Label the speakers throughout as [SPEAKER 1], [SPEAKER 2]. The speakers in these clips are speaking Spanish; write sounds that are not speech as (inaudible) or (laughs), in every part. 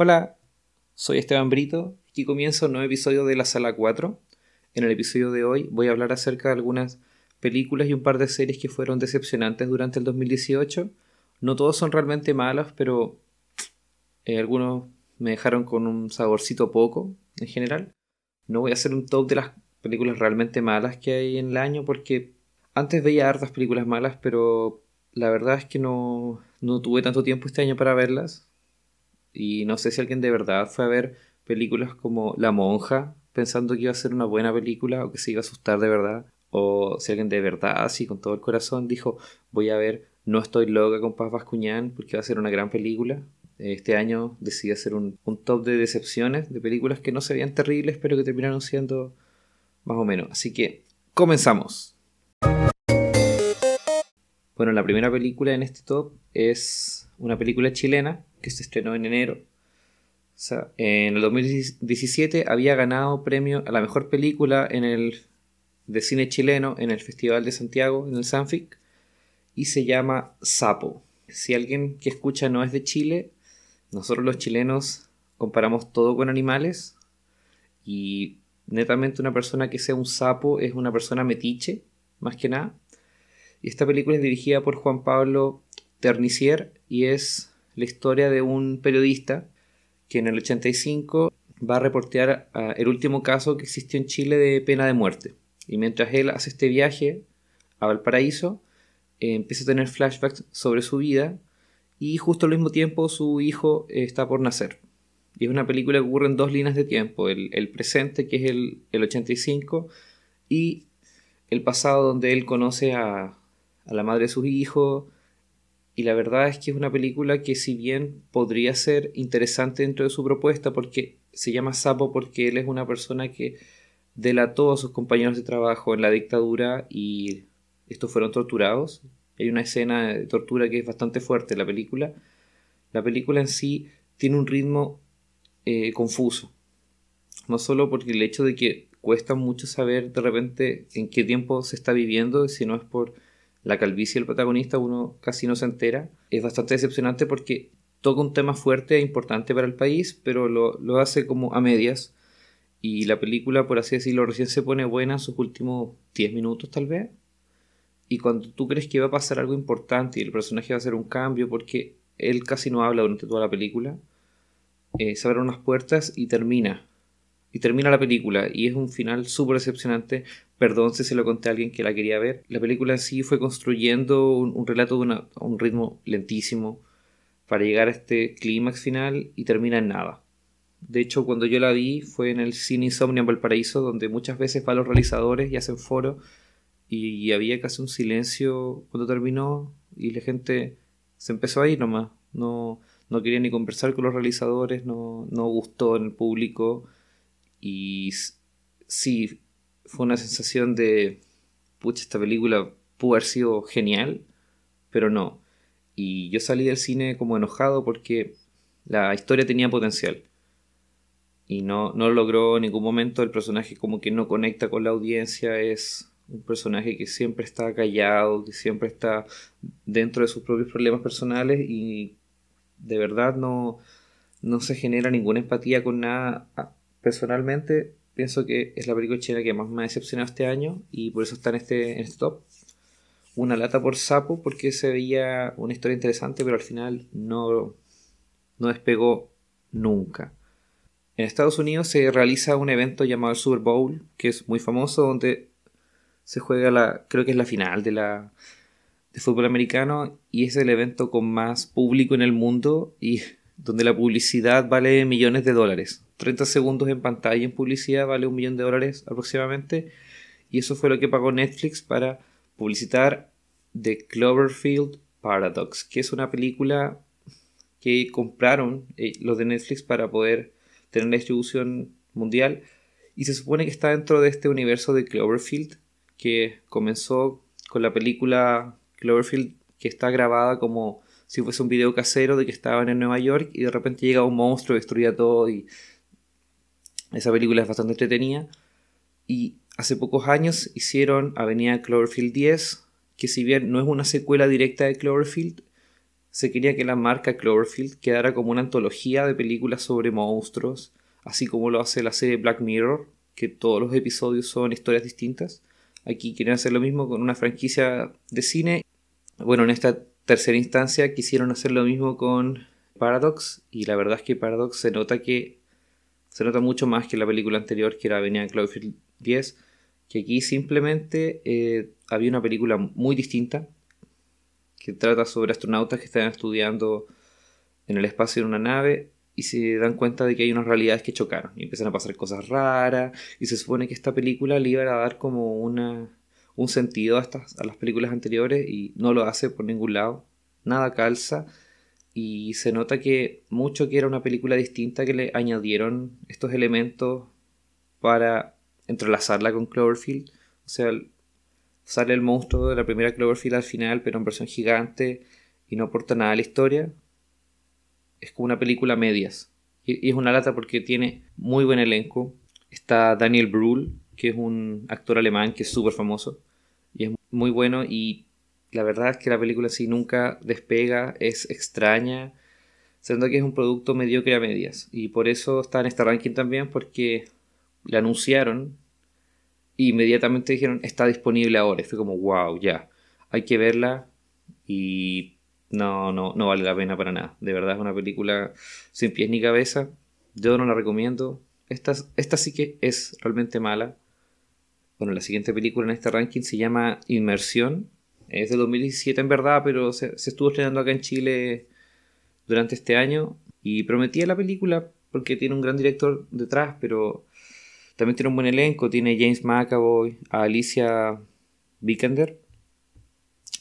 [SPEAKER 1] Hola, soy Esteban Brito y comienzo un nuevo episodio de la Sala 4. En el episodio de hoy voy a hablar acerca de algunas películas y un par de series que fueron decepcionantes durante el 2018. No todos son realmente malas, pero eh, algunos me dejaron con un saborcito poco en general. No voy a hacer un top de las películas realmente malas que hay en el año porque antes veía hartas películas malas, pero la verdad es que no, no tuve tanto tiempo este año para verlas. Y no sé si alguien de verdad fue a ver películas como La Monja pensando que iba a ser una buena película o que se iba a asustar de verdad. O si alguien de verdad, así con todo el corazón, dijo voy a ver No estoy loca con Paz Bascuñán porque va a ser una gran película. Este año decidí hacer un, un top de decepciones de películas que no se veían terribles pero que terminaron siendo más o menos. Así que comenzamos. Bueno, la primera película en este top es una película chilena que se estrenó en enero. O sea, en el 2017 había ganado premio a la mejor película en el de cine chileno en el Festival de Santiago, en el Sanfic, y se llama Sapo. Si alguien que escucha no es de Chile, nosotros los chilenos comparamos todo con animales y netamente una persona que sea un sapo es una persona metiche, más que nada. Y esta película es dirigida por Juan Pablo Ternicier y es la historia de un periodista que en el 85 va a reportear el último caso que existió en Chile de pena de muerte. Y mientras él hace este viaje a Valparaíso, eh, empieza a tener flashbacks sobre su vida y justo al mismo tiempo su hijo está por nacer. Y es una película que ocurre en dos líneas de tiempo, el, presente que es el, el 85 y el pasado donde él conoce a, a la madre de sus hijos. Y la verdad es que es una película que si bien podría ser interesante dentro de su propuesta porque se llama Sapo porque él es una persona que delató a sus compañeros de trabajo en la dictadura y estos fueron torturados. Hay una escena de tortura que es bastante fuerte en la película. La película en sí tiene un ritmo eh, confuso. No solo porque el hecho de que cuesta mucho saber de repente en qué tiempo se está viviendo, sino es por la calvicie del protagonista, uno casi no se entera. Es bastante decepcionante porque toca un tema fuerte e importante para el país, pero lo, hace como a medias. Y la película, por así decirlo, recién se pone buena en sus últimos 10 minutos tal vez. Y cuando tú crees que va a pasar algo importante y el personaje va a hacer un cambio, porque él casi no habla durante toda la película, eh, se abren unas puertas y termina y termina la película y es un final súper decepcionante. Perdón si se lo conté a alguien que la quería ver. La película en sí fue construyendo un, relato de un ritmo lentísimo para llegar a este clímax final y termina en nada. De hecho, cuando yo la vi fue en el Cine Insomnia en Valparaíso, donde muchas veces van los realizadores y hacen foro y, había casi un silencio cuando terminó y la gente se empezó a ir nomás. No, no quería ni conversar con los realizadores, no, no gustó en el público y sí, fue una sensación de, pucha, esta película pudo haber sido genial, pero no. Y yo salí del cine como enojado porque la historia tenía potencial. Y no, no logró en ningún momento, el personaje como que no conecta con la audiencia, es un personaje que siempre está callado, que siempre está dentro de sus propios problemas personales y de verdad no, no se genera ninguna empatía con nada personalmente pienso que es la película china que más me ha decepcionado este año y por eso está en este, en este top. Una lata por sapo porque se veía una historia interesante pero al final no, no despegó nunca. En Estados Unidos se realiza un evento llamado el Super Bowl que es muy famoso donde se juega la creo que es la final de la de fútbol americano y es el evento con más público en el mundo y donde la publicidad vale millones de dólares. 30 segundos en pantalla en publicidad vale un millón de dólares aproximadamente. Y eso fue lo que pagó Netflix para publicitar The Cloverfield Paradox, que es una película que compraron eh, los de Netflix para poder tener la distribución mundial. Y se supone que está dentro de este universo de Cloverfield, que comenzó con la película Cloverfield, que está grabada como si fuese un video casero de que estaban en Nueva York y de repente llega un monstruo, destruía todo y esa película es bastante entretenida. Y hace pocos años hicieron Avenida Cloverfield 10, que si bien no es una secuela directa de Cloverfield, se quería que la marca Cloverfield quedara como una antología de películas sobre monstruos, así como lo hace la serie Black Mirror, que todos los episodios son historias distintas. Aquí quieren hacer lo mismo con una franquicia de cine. Bueno, en esta tercera instancia quisieron hacer lo mismo con Paradox y la verdad es que Paradox se nota que se nota mucho más que la película anterior que era Venía Cloverfield 10 que aquí simplemente eh, había una película muy distinta que trata sobre astronautas que están estudiando en el espacio en una nave y se dan cuenta de que hay unas realidades que chocaron y empiezan a pasar cosas raras y se supone que esta película le iba a dar como una, un sentido a, estas, a las películas anteriores y no lo hace por ningún lado, nada calza y se nota que mucho que era una película distinta que le añadieron estos elementos para entrelazarla con Cloverfield. O sea, sale el monstruo de la primera Cloverfield al final, pero en versión gigante y no aporta nada a la historia. Es como una película medias. Y, es una lata porque tiene muy buen elenco. Está Daniel Brühl, que es un actor alemán que es súper famoso. Y es muy bueno y la verdad es que la película sí nunca despega, es extraña, siendo que es un producto mediocre a medias. Y por eso está en este ranking también, porque la anunciaron e inmediatamente dijeron está disponible ahora. Y fue como, wow, ya, hay que verla y no, no, no vale la pena para nada. De verdad es una película sin pies ni cabeza. Yo no la recomiendo. Esta, esta sí que es realmente mala. Bueno, la siguiente película en este ranking se llama Inmersión es de 2017 en verdad, pero se, estuvo estrenando acá en Chile durante este año y prometía la película porque tiene un gran director detrás, pero también tiene un buen elenco. Tiene James McAvoy, a Alicia Vikander,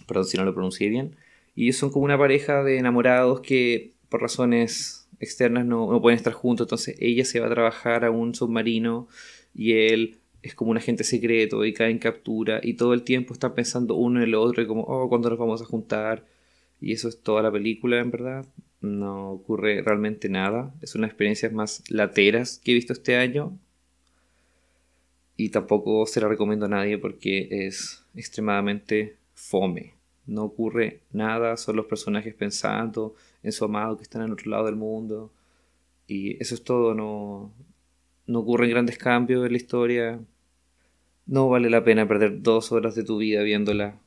[SPEAKER 1] perdón si no lo pronuncié bien, y ellos son como una pareja de enamorados que por razones externas no, no pueden estar juntos, entonces ella se va a trabajar a un submarino y él es como un agente secreto y cae en captura y todo el tiempo está pensando uno en el otro y como, oh, ¿cuándo nos vamos a juntar? Y eso es toda la película, en verdad. No ocurre realmente nada. Es una experiencia más lateras que he visto este año. Y tampoco se la recomiendo a nadie porque es extremadamente fome. No ocurre nada, son los personajes pensando en su amado que están en otro lado del mundo. Y eso es todo, no, no ocurren grandes cambios en la historia. No vale la pena perder dos horas de tu vida viéndola.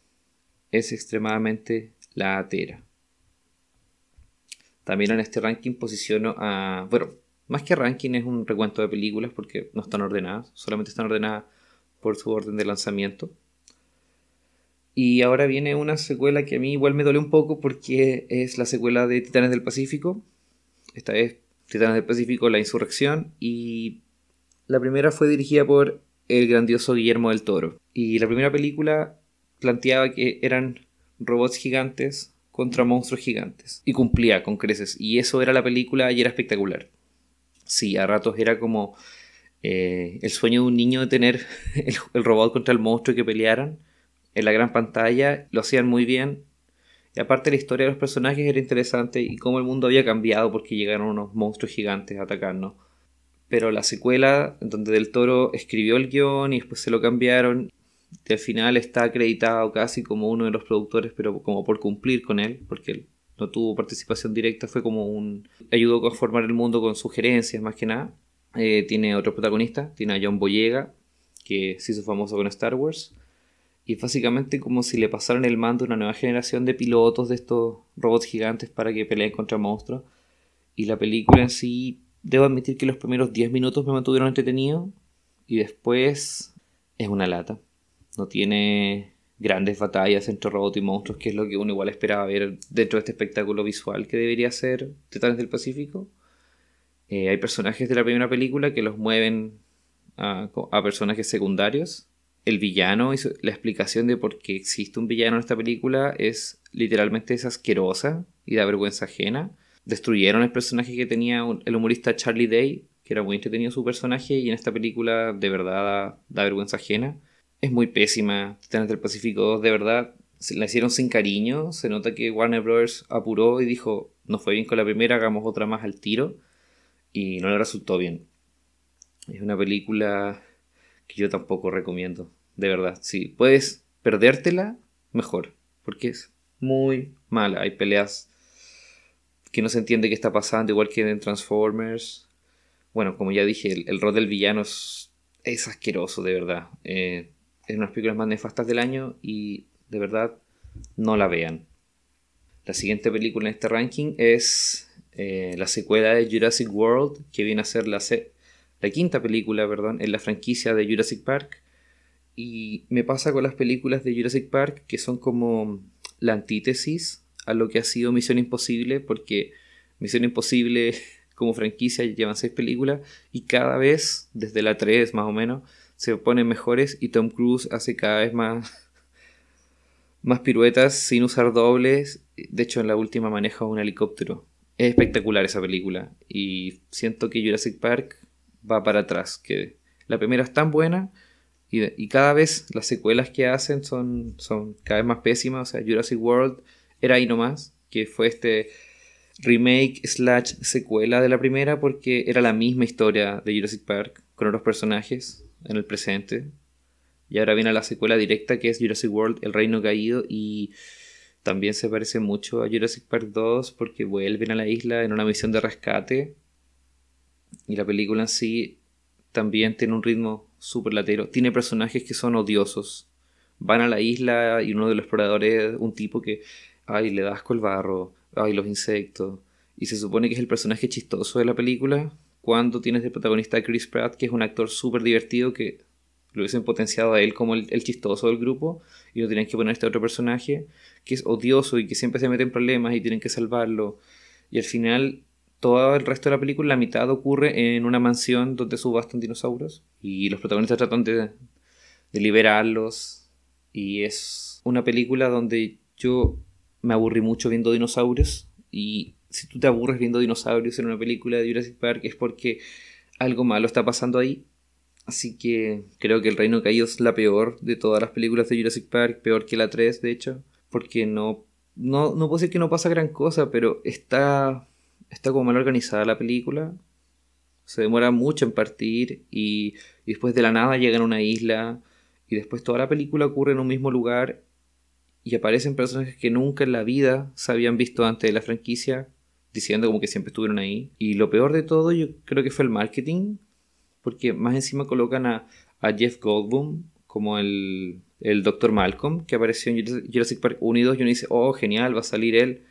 [SPEAKER 1] Es extremadamente latera. También en este ranking posiciono a... Bueno, más que ranking es un recuento de películas porque no están ordenadas, solamente están ordenadas por su orden de lanzamiento. Y ahora viene una secuela que a mí igual me duele un poco porque es la secuela de Titanes del Pacífico. Esta es Titanes del Pacífico, La Insurrección. Y la primera fue dirigida por el grandioso Guillermo del Toro. Y la primera película planteaba que eran robots gigantes contra monstruos gigantes. Y cumplía con creces. Y eso era la película y era espectacular. Sí, a ratos era como eh, el sueño de un niño de tener (laughs) el, robot contra el monstruo y que pelearan en la gran pantalla. Lo hacían muy bien. Y aparte la historia de los personajes era interesante y cómo el mundo había cambiado porque llegaron unos monstruos gigantes a atacarnos pero la secuela, donde Del Toro escribió el guion y después se lo cambiaron, y al final está acreditado casi como uno de los productores, pero como por cumplir con él, porque él no tuvo participación directa, fue como un... ayudó a formar el mundo con sugerencias más que nada. Eh, tiene otro protagonista, tiene a John Boyega, que se hizo famoso con Star Wars. Y es básicamente como si le pasaran el mando a una nueva generación de pilotos de estos robots gigantes para que peleen contra monstruos. Y la película en sí Debo admitir que los primeros 10 minutos me mantuvieron entretenido y después es una lata. No tiene grandes batallas entre robots y monstruos, que es lo que uno igual esperaba ver dentro de este espectáculo visual que debería ser Titanes del Pacífico. Eh, hay personajes de la primera película que los mueven a, personajes secundarios. El villano y la explicación de por qué existe un villano en esta película es literalmente es asquerosa y da vergüenza ajena destruyeron el personaje que tenía el humorista Charlie Day, que era muy entretenido su personaje, y en esta película de verdad da, vergüenza ajena. Es muy pésima. Titanes del Pacífico 2, de verdad, se la hicieron sin cariño. Se nota que Warner Bros. apuró y dijo, no fue bien con la primera, hagamos otra más al tiro. Y no le resultó bien. Es una película que yo tampoco recomiendo. De verdad, si puedes perdértela, mejor. Porque es muy mala. Hay peleas que no se entiende qué está pasando, igual que en Transformers. Bueno, como ya dije, el, rol del villano es, asqueroso, de verdad. Eh, es una de las películas más nefastas del año y de verdad no la vean. La siguiente película en este ranking es eh, la secuela de Jurassic World, que viene a ser la, la quinta película, perdón, en la franquicia de Jurassic Park. Y me pasa con las películas de Jurassic Park que son como la antítesis a lo que ha sido Misión Imposible, porque Misión Imposible (laughs) como franquicia llevan seis películas y cada vez, desde la 3 más o menos, se ponen mejores y Tom Cruise hace cada vez más, (laughs) más piruetas sin usar dobles. De hecho, en la última maneja un helicóptero. Es espectacular esa película y siento que Jurassic Park va para atrás, que la primera es tan buena y, cada vez las secuelas que hacen son, son cada vez más pésimas. O sea, Jurassic World era ahí nomás, que fue este remake slash secuela de la primera porque era la misma historia de Jurassic Park con otros personajes en el presente. Y ahora viene la secuela directa que es Jurassic World, El Reino Caído y también se parece mucho a Jurassic Park 2 porque vuelven a la isla en una misión de rescate y la película en sí también tiene un ritmo súper latero. Tiene personajes que son odiosos. Van a la isla y uno de los exploradores, un tipo que, ay, le das con el barro, ay, los insectos. Y se supone que es el personaje chistoso de la película. Cuando tienes de protagonista a Chris Pratt, que es un actor súper divertido que lo hubiesen potenciado a él como el, chistoso del grupo y lo tienen que poner a este otro personaje que es odioso y que siempre se mete en problemas y tienen que salvarlo. Y al final todo el resto de la película, la mitad ocurre en una mansión donde subastan dinosaurios y los protagonistas tratan de, liberarlos. Y es una película donde yo me aburrí mucho viendo dinosaurios. Y si tú te aburres viendo dinosaurios en una película de Jurassic Park es porque algo malo está pasando ahí. Así que creo que El Reino Caído es la peor de todas las películas de Jurassic Park, peor que la 3 de hecho, porque no, no, no puedo decir que no pasa gran cosa, pero está está como mal organizada la película. Se demora mucho en partir y, después de la nada llegan a una isla y después toda la película ocurre en un mismo lugar y aparecen personajes que nunca en la vida se habían visto antes de la franquicia, diciendo como que siempre estuvieron ahí. Y lo peor de todo yo creo que fue el marketing, porque más encima colocan a, Jeff Goldblum como el, el Dr. Malcolm, que apareció en Jurassic Park 1 y 2 y uno dice, oh, genial, va a salir él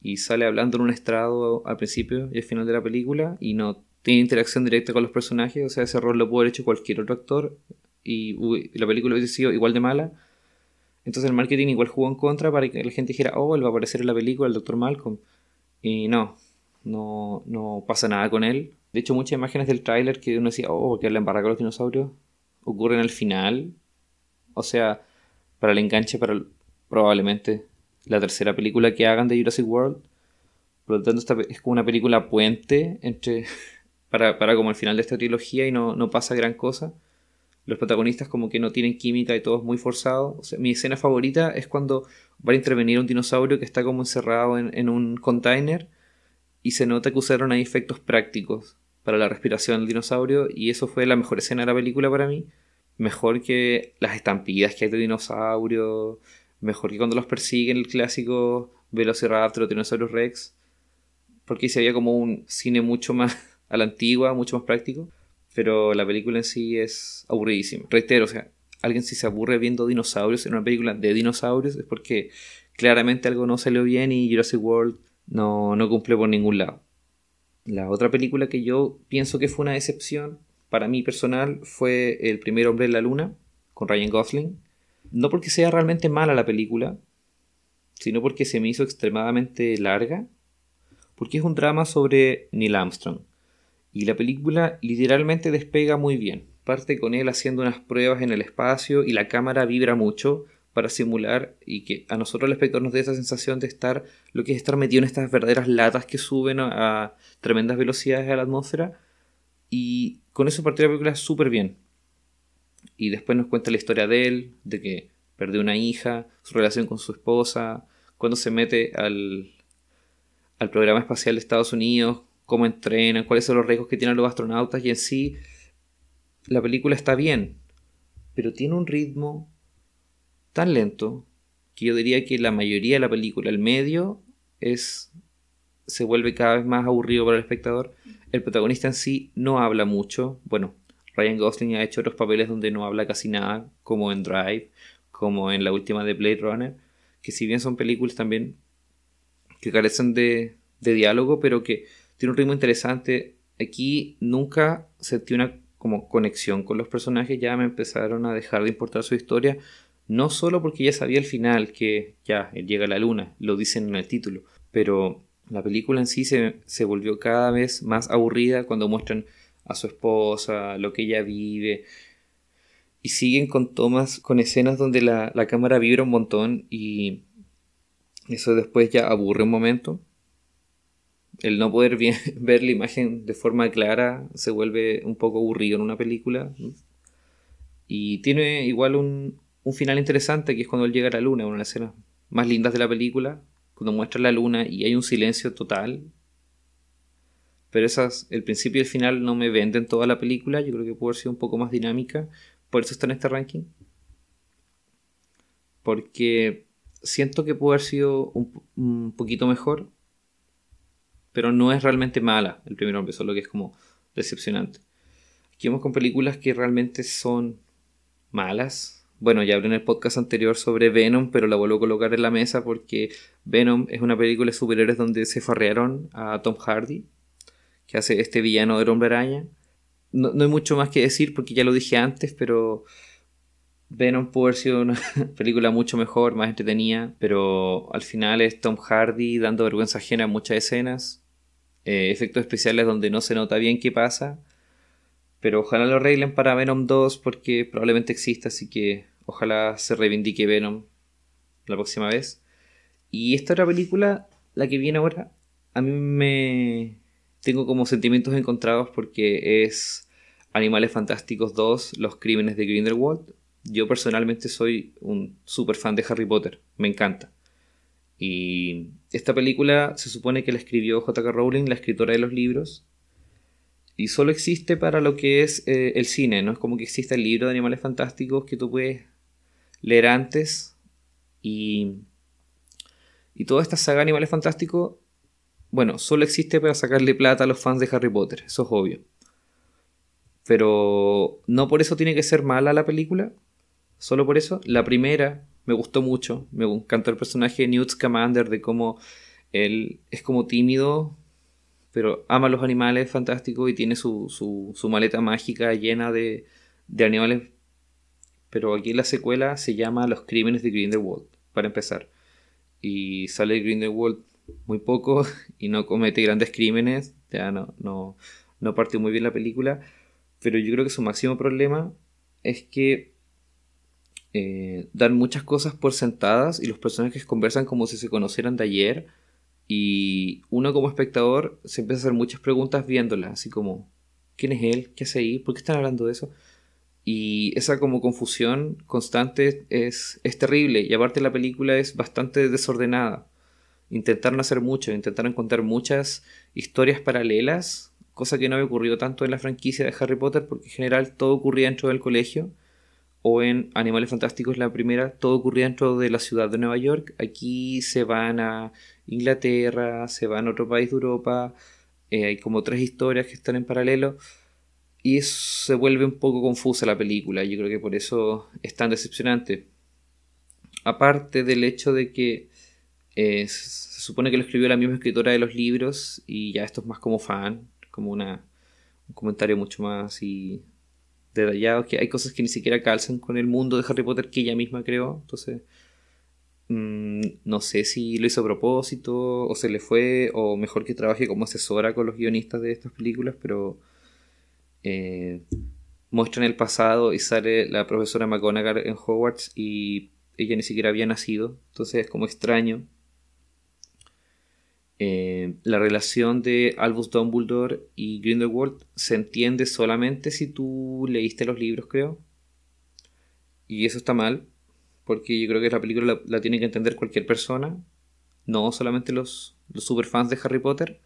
[SPEAKER 1] y sale hablando en un estrado al principio y al final de la película y no tiene interacción directa con los personajes, o sea, ese rol lo puede haber hecho cualquier otro actor y la película hubiese sido igual de mala. Entonces el marketing igual jugó en contra para que la gente dijera, oh, él va a aparecer en la película, el Dr. Malcolm. Y no, no, no pasa nada con él. De hecho, muchas imágenes del tráiler que uno decía, oh, que le embarra con los dinosaurios, ocurren al final. O sea, para el enganche, para probablemente la tercera película que hagan de Jurassic World. Por lo tanto, esta es como una película puente entre (laughs) para, para como el final de esta trilogía y no, no, pasa gran cosa. Los protagonistas como que no tienen química y todo es muy forzado. Mi escena favorita es cuando va a intervenir un dinosaurio que está como encerrado en, en un container y se nota que usaron ahí efectos prácticos para la respiración del dinosaurio y eso fue la mejor escena de la película para mí. Mejor que las estampidas que hay de dinosaurios, mejor que cuando los persiguen el clásico Velociraptor o Tyrannosaurus Rex, porque se había como un cine mucho más (laughs) a la antigua, mucho más práctico, pero la película en sí es aburridísima. Reitero, o sea, alguien si se aburre viendo dinosaurios en una película de dinosaurios es porque claramente algo no salió bien y Jurassic World no, no cumple por ningún lado. La otra película que yo pienso que fue una decepción para mí personal fue El primer hombre en la luna con Ryan Gosling no porque sea realmente mala la película, sino porque se me hizo extremadamente larga, porque es un drama sobre Neil Armstrong. Y la película literalmente despega muy bien. Parte con él haciendo unas pruebas en el espacio y la cámara vibra mucho para simular y que a nosotros el espectador nos dé esa sensación de estar, lo que es estar metido en estas verdaderas latas que suben a, tremendas velocidades a la atmósfera. Y con eso partió la película súper bien. Y después nos cuenta la historia de él, de que perdió una hija, su relación con su esposa, cuando se mete al, al programa espacial de Estados Unidos, cómo entrenan, cuáles son los riesgos que tienen los astronautas y en sí la película está bien, pero tiene un ritmo tan lento que yo diría que la mayoría de la película, el medio, es se vuelve cada vez más aburrido para el espectador. El protagonista en sí no habla mucho. Bueno, Ryan Gosling ha hecho otros papeles donde no habla casi nada, como en Drive, como en la última de Blade Runner, que si bien son películas también que carecen de, de diálogo, pero que tiene un ritmo interesante. Aquí nunca sentí una como conexión con los personajes, ya me empezaron a dejar de importar su historia, no solo porque ya sabía el final, que ya él llega a la luna, lo dicen en el título, pero la película en sí se, se volvió cada vez más aburrida cuando muestran a su esposa, lo que ella vive, y siguen con tomas, con escenas donde la, la cámara vibra un montón y eso después ya aburre un momento el no poder (laughs) ver la imagen de forma clara se vuelve un poco aburrido en una película. Y tiene igual un, final interesante que es cuando él llega a la luna, una de las escenas más lindas de la película, cuando muestra la luna y hay un silencio total. Pero esas, el principio y el final no me venden toda la película, yo creo que puede haber sido un poco más dinámica, por eso está en este ranking. Porque siento que puede haber sido un, un poquito mejor, pero no es realmente mala el primer hombre, solo que es como decepcionante. Aquí vamos con películas que realmente son malas. Bueno, ya hablé en el podcast anterior sobre Venom, pero la vuelvo a colocar en la mesa porque Venom es una película de superhéroes donde se farrearon a Tom Hardy, que hace este villano del hombre araña. No, no hay mucho más que decir porque ya lo dije antes, pero Venom pudo haber sido una (laughs) película mucho mejor, más entretenida, pero al final es Tom Hardy dando vergüenza ajena en muchas escenas, eh, efectos especiales donde no se nota bien qué pasa, pero ojalá lo arreglen para Venom 2 porque probablemente exista, así que ojalá se reivindique Venom la próxima vez. Y esta otra película, la que viene ahora, a mí me tengo como sentimientos encontrados porque es Animales Fantásticos 2, Los Crímenes de Grindelwald yo personalmente soy un super fan de Harry Potter, me encanta. Y esta película se supone que la escribió J.K. Rowling, la escritora de los libros, y solo existe para lo que es eh, el cine, no es como que exista el libro de Animales Fantásticos que tú puedes leer antes y, y toda esta saga de Animales Fantásticos, bueno, solo existe para sacarle plata a los fans de Harry Potter, eso es obvio. Pero no por eso tiene que ser mala la película, solo por eso. La primera me gustó mucho, me encantó el personaje de Newt Scamander, de cómo él es como tímido, pero ama los animales fantásticos y tiene su, su, maleta mágica llena de, de animales. Pero aquí la secuela se llama Los Crímenes de Grindelwald, para empezar. Y sale Grindelwald muy poco (laughs) y no comete grandes crímenes, ya no, no, no partió muy bien la película. Pero yo creo que su máximo problema es que eh, dan muchas cosas por sentadas y los personajes conversan como si se conocieran de ayer y uno como espectador se empieza a hacer muchas preguntas viéndola, así como ¿quién es él? ¿Qué hace ahí? ¿Por qué están hablando de eso? Y esa como confusión constante es, es terrible y aparte la película es bastante desordenada. Intentaron hacer mucho, intentaron contar muchas historias paralelas, cosa que no había ocurrido tanto en la franquicia de Harry Potter porque en general todo ocurría dentro del colegio o en Animales Fantásticos la primera, todo ocurría dentro de la ciudad de Nueva York. Aquí se van a Inglaterra, se van a otro país de Europa, eh, hay como tres historias que están en paralelo y se vuelve un poco confusa la película. Yo creo que por eso es tan decepcionante. Aparte del hecho de que eh, se supone que lo escribió la misma escritora de los libros y ya esto es más como fan, como una, un comentario mucho más y detallado, que hay cosas que ni siquiera calzan con el mundo de Harry Potter que ella misma creó, entonces mm, no sé si lo hizo a propósito o se le fue, o mejor que trabaje como asesora con los guionistas de estas películas, pero eh, muestran el pasado y sale la profesora McGonagall en Hogwarts y ella ni siquiera había nacido, entonces es como extraño eh, la relación de Albus Dumbledore y Grindelwald se entiende solamente si tú leíste los libros, creo. Y eso está mal, porque yo creo que la película la, tiene que entender cualquier persona, no solamente los, los superfans de Harry Potter.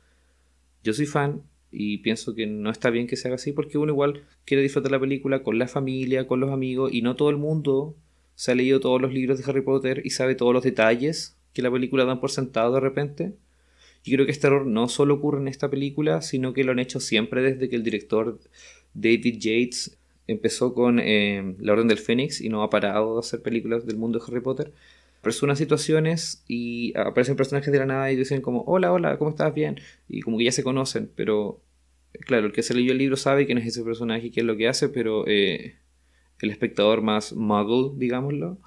[SPEAKER 1] Yo soy fan y pienso que no está bien que se haga así, porque uno igual quiere disfrutar la película con la familia, con los amigos, y no todo el mundo se ha leído todos los libros de Harry Potter y sabe todos los detalles que la película dan por sentado de repente Yo creo que este error no solo ocurre en esta película, sino que lo han hecho siempre desde que el director David Yates empezó con eh, La Orden del Fénix y no ha parado de hacer películas del mundo de Harry Potter. Persona situaciones y aparecen personajes de la nada y dicen como, hola, hola, ¿cómo estás? Bien. Y como que ya se conocen, pero claro, el que se leyó el libro sabe quién es ese personaje y qué es lo que hace, pero eh, el espectador más muggle, digámoslo,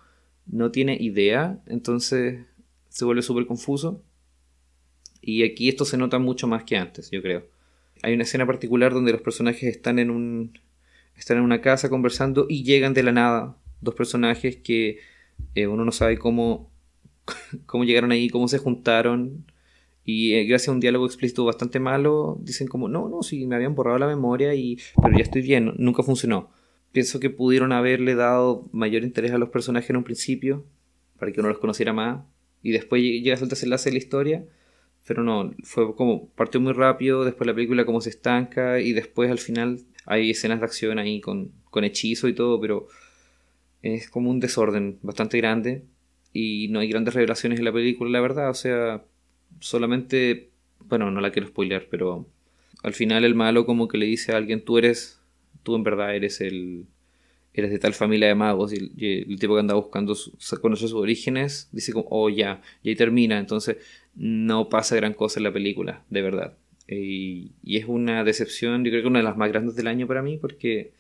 [SPEAKER 1] no tiene idea, entonces se vuelve súper confuso. Y aquí esto se nota mucho más que antes, yo creo. Hay una escena particular donde los personajes están en un están en una casa conversando y llegan de la nada dos personajes que eh, uno no sabe cómo, (laughs) cómo llegaron ahí, cómo se juntaron. Y eh, gracias a un diálogo explícito bastante malo, dicen como, no, no, sí, me habían borrado la memoria, y, pero ya estoy bien, nunca funcionó. Pienso que pudieron haberle dado mayor interés a los personajes en un principio, para que uno los conociera más, y después llega el desenlace de la historia, pero no, fue como partió muy rápido, después la película como se estanca, y después al final hay escenas de acción ahí con, con hechizo y todo, pero es como un desorden bastante grande y no hay grandes revelaciones en la película, la verdad. O sea, solamente, bueno, no la quiero spoiler, pero al final el malo como que le dice a alguien, tú eres, tú en verdad eres el, eres de tal familia de magos y el, tipo que anda buscando conocer sus orígenes dice como, oh ya, y ahí termina, entonces no pasa gran cosa en la película, de verdad. Y, es una decepción, yo creo que una de las más grandes del año para mí, porque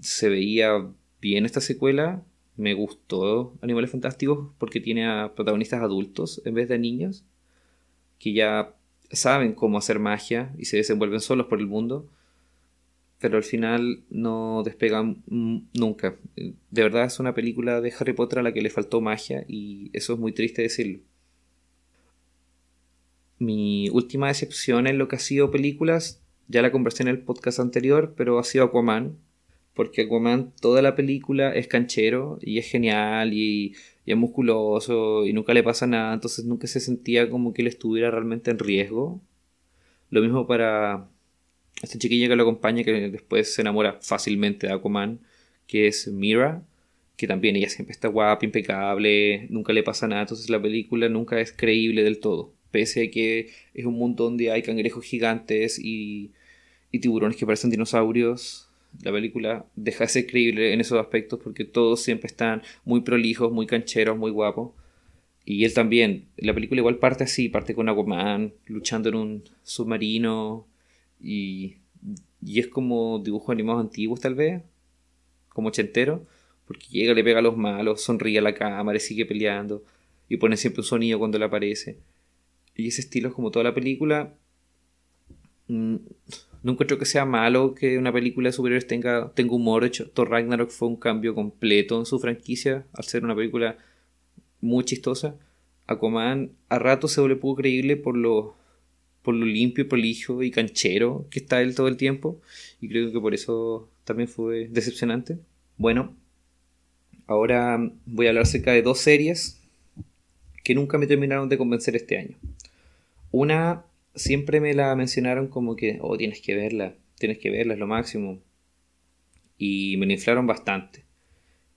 [SPEAKER 1] se veía bien esta secuela. Me gustó Animales Fantásticos porque tiene a protagonistas adultos en vez de niños que ya saben cómo hacer magia y se desenvuelven solos por el mundo, pero al final no despegan nunca. De verdad es una película de Harry Potter a la que le faltó magia y eso es muy triste decirlo mi última decepción en lo que ha sido películas, ya la conversé en el podcast anterior, pero ha sido Aquaman. Porque Aquaman, toda la película es canchero y es genial y, es musculoso y nunca le pasa nada, entonces nunca se sentía como que él estuviera realmente en riesgo. Lo mismo para esta chiquilla que lo acompaña, que después se enamora fácilmente de Aquaman, que es Mira, que también ella siempre está guapa, impecable, nunca le pasa nada, entonces la película nunca es creíble del todo pese a que es un mundo donde hay cangrejos gigantes y, tiburones que parecen dinosaurios, la película deja de ser creíble en esos aspectos porque todos siempre están muy prolijos, muy cancheros, muy guapos. Y él también, la película igual parte así, parte con Aquaman luchando en un submarino y, y es como dibujos animados antiguos tal vez, como ochentero, porque llega, le pega a los malos, sonríe a la cámara y sigue peleando y pone siempre un sonido cuando le aparece. Y ese estilo es como toda la película. Mm, no encuentro que sea malo que una película de superhéroes tenga, tenga humor. Hecho, Thor Ragnarok fue un cambio completo en su franquicia al ser una película muy chistosa. Aquaman a rato se vuelve poco creíble por lo, por lo limpio, prolijio y canchero que está él todo el tiempo. Y creo que por eso también fue decepcionante. Bueno, ahora voy a hablar acerca de dos series que nunca me terminaron de convencer este año. Una, siempre me la mencionaron como que, oh, tienes que verla, tienes que verla, es lo máximo. Y me la inflaron bastante.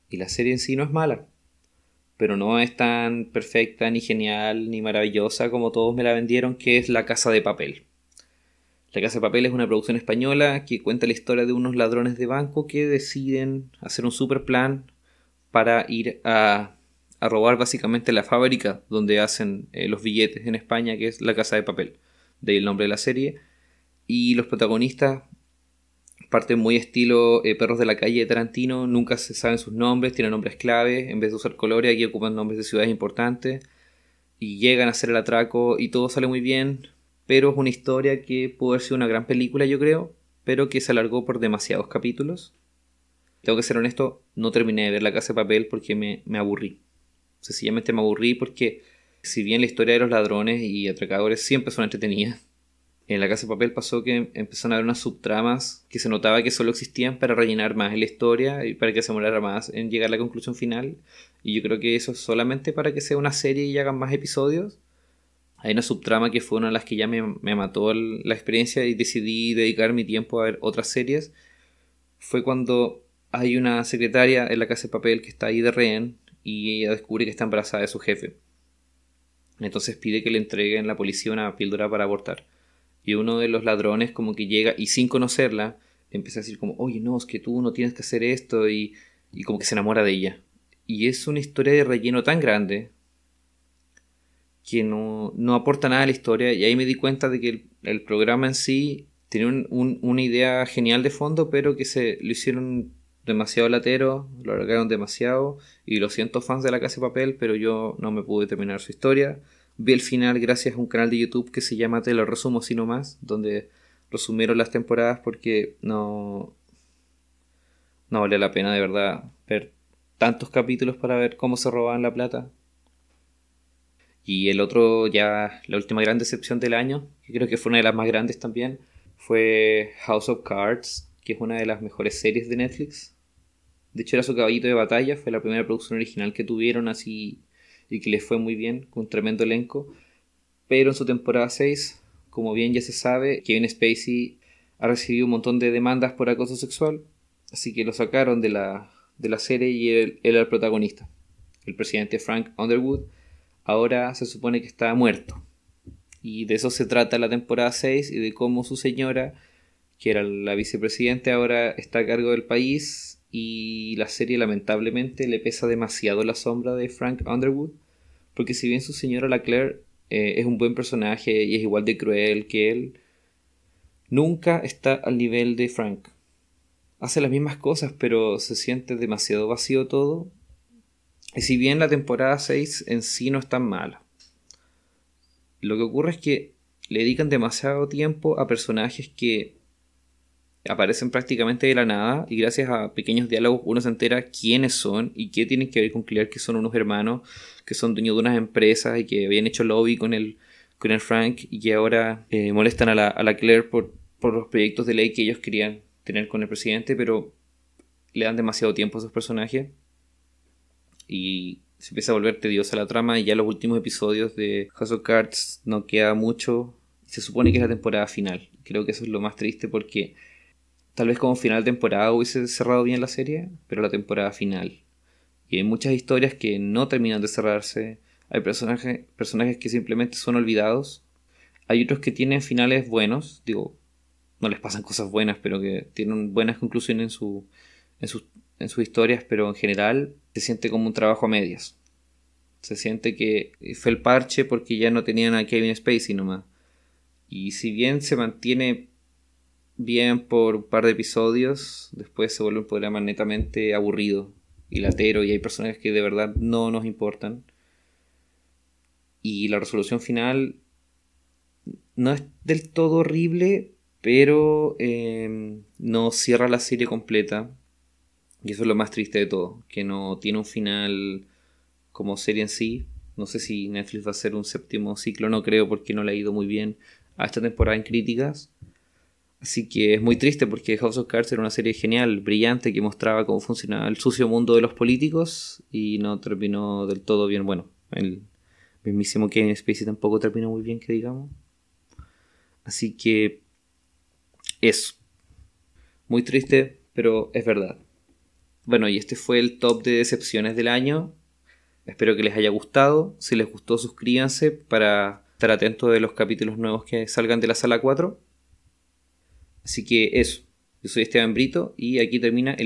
[SPEAKER 1] Y la serie en sí no es mala, pero no es tan perfecta, ni genial, ni maravillosa como todos me la vendieron, que es La Casa de Papel. La Casa de Papel es una producción española que cuenta la historia de unos ladrones de banco que deciden hacer un super plan para ir a robar básicamente la fábrica donde hacen eh, los billetes en España, que es la Casa de Papel, de ahí el nombre de la serie. Y los protagonistas parten muy estilo eh, Perros de la Calle de Tarantino, nunca se saben sus nombres, tienen nombres clave, en vez de usar colores aquí ocupan nombres de ciudades importantes y llegan a hacer el atraco y todo sale muy bien, pero es una historia que pudo haber sido una gran película yo creo, pero que se alargó por demasiados capítulos. Tengo que ser honesto, no terminé de ver La Casa de Papel porque me aburrí. Sencillamente me aburrí porque si bien la historia de los ladrones y atracadores siempre son entretenidas, en la casa de papel pasó que empezaron a haber unas subtramas que se notaba que solo existían para rellenar más la historia y para que se demorara más en llegar a la conclusión final. Y yo creo que eso es solamente para que sea una serie y hagan más episodios. Hay una subtrama que fue una de las que ya me, me mató la experiencia y decidí dedicar mi tiempo a ver otras series. Fue cuando hay una secretaria en la casa de papel que está ahí de rehén y ella descubre que está embarazada de su jefe. Entonces pide que le entreguen la policía una píldora para abortar. Y uno de los ladrones como que llega y sin conocerla empieza a decir como, oye, no, es que tú no tienes que hacer esto y, y como que se enamora de ella. Y es una historia de relleno tan grande que no, no aporta nada a la historia y ahí me di cuenta de que el, programa en sí tiene una idea genial de fondo, pero que se lo hicieron demasiado latero, lo alargaron demasiado y lo siento fans de la casa de papel, pero yo no me pude terminar su historia. Vi el final gracias a un canal de YouTube que se llama Te lo resumo sino más, donde resumieron las temporadas porque no no vale la pena de verdad ver tantos capítulos para ver cómo se robaban la plata. Y el otro, ya la última gran decepción del año, que creo que fue una de las más grandes también, fue House of Cards, que es una de las mejores series de Netflix. De hecho, era su caballito de batalla, fue la primera producción original que tuvieron así y que les fue muy bien, con un tremendo elenco. Pero en su temporada 6, como bien ya se sabe, Kevin Spacey ha recibido un montón de demandas por acoso sexual, así que lo sacaron de la, de la serie y él, él era el protagonista. El presidente Frank Underwood ahora se supone que está muerto. Y de eso se trata la temporada 6 y de cómo su señora, que era la vicepresidente, ahora está a cargo del país y la serie lamentablemente le pesa demasiado la sombra de Frank Underwood, porque si bien su señora la Claire eh, es un buen personaje y es igual de cruel que él, nunca está al nivel de Frank. Hace las mismas cosas, pero se siente demasiado vacío todo y si bien la temporada 6 en sí no es tan mala, lo que ocurre es que le dedican demasiado tiempo a personajes que aparecen prácticamente de la nada y gracias a pequeños diálogos uno se entera quiénes son y qué tienen que ver con Claire, que son unos hermanos que son dueños de unas empresas y que habían hecho lobby con el, con el Frank y que ahora eh, molestan a la, a la Claire por, por los proyectos de ley que ellos querían tener con el presidente, pero le dan demasiado tiempo a esos personajes y se empieza a volver tediosa la trama y ya los últimos episodios de House of Cards no queda mucho. Se supone que es la temporada final. Creo que eso es lo más triste porque tal vez como final de temporada hubiese cerrado bien la serie, pero la temporada final. Y hay muchas historias que no terminan de cerrarse. Hay personajes, personajes que simplemente son olvidados. Hay otros que tienen finales buenos. Digo, no les pasan cosas buenas, pero que tienen buenas conclusiones en, su, en, sus, en sus historias, pero en general se siente como un trabajo a medias. Se siente que fue el parche porque ya no tenían a Kevin Spacey nomás. Y si bien se mantiene bien por un par de episodios, después se vuelve un programa netamente aburrido y latero y hay personajes que de verdad no nos importan. Y la resolución final no es del todo horrible, pero eh, no cierra la serie completa. Y eso es lo más triste de todo, que no tiene un final como serie en sí. No sé si Netflix va a hacer un séptimo ciclo, no creo porque no le ha ido muy bien a esta temporada en críticas. Así que es muy triste porque House of Cards era una serie genial, brillante, que mostraba cómo funcionaba el sucio mundo de los políticos y no terminó del todo bien. Bueno, el mismísimo Kevin Spacey tampoco terminó muy bien, que digamos. Así que es muy triste, pero es verdad. Bueno, y este fue el top de decepciones del año. Espero que les haya gustado. Si les gustó, suscríbanse para estar atentos de los capítulos nuevos que salgan de la sala 4. Así que eso. Yo soy Esteban Brito y aquí termina el.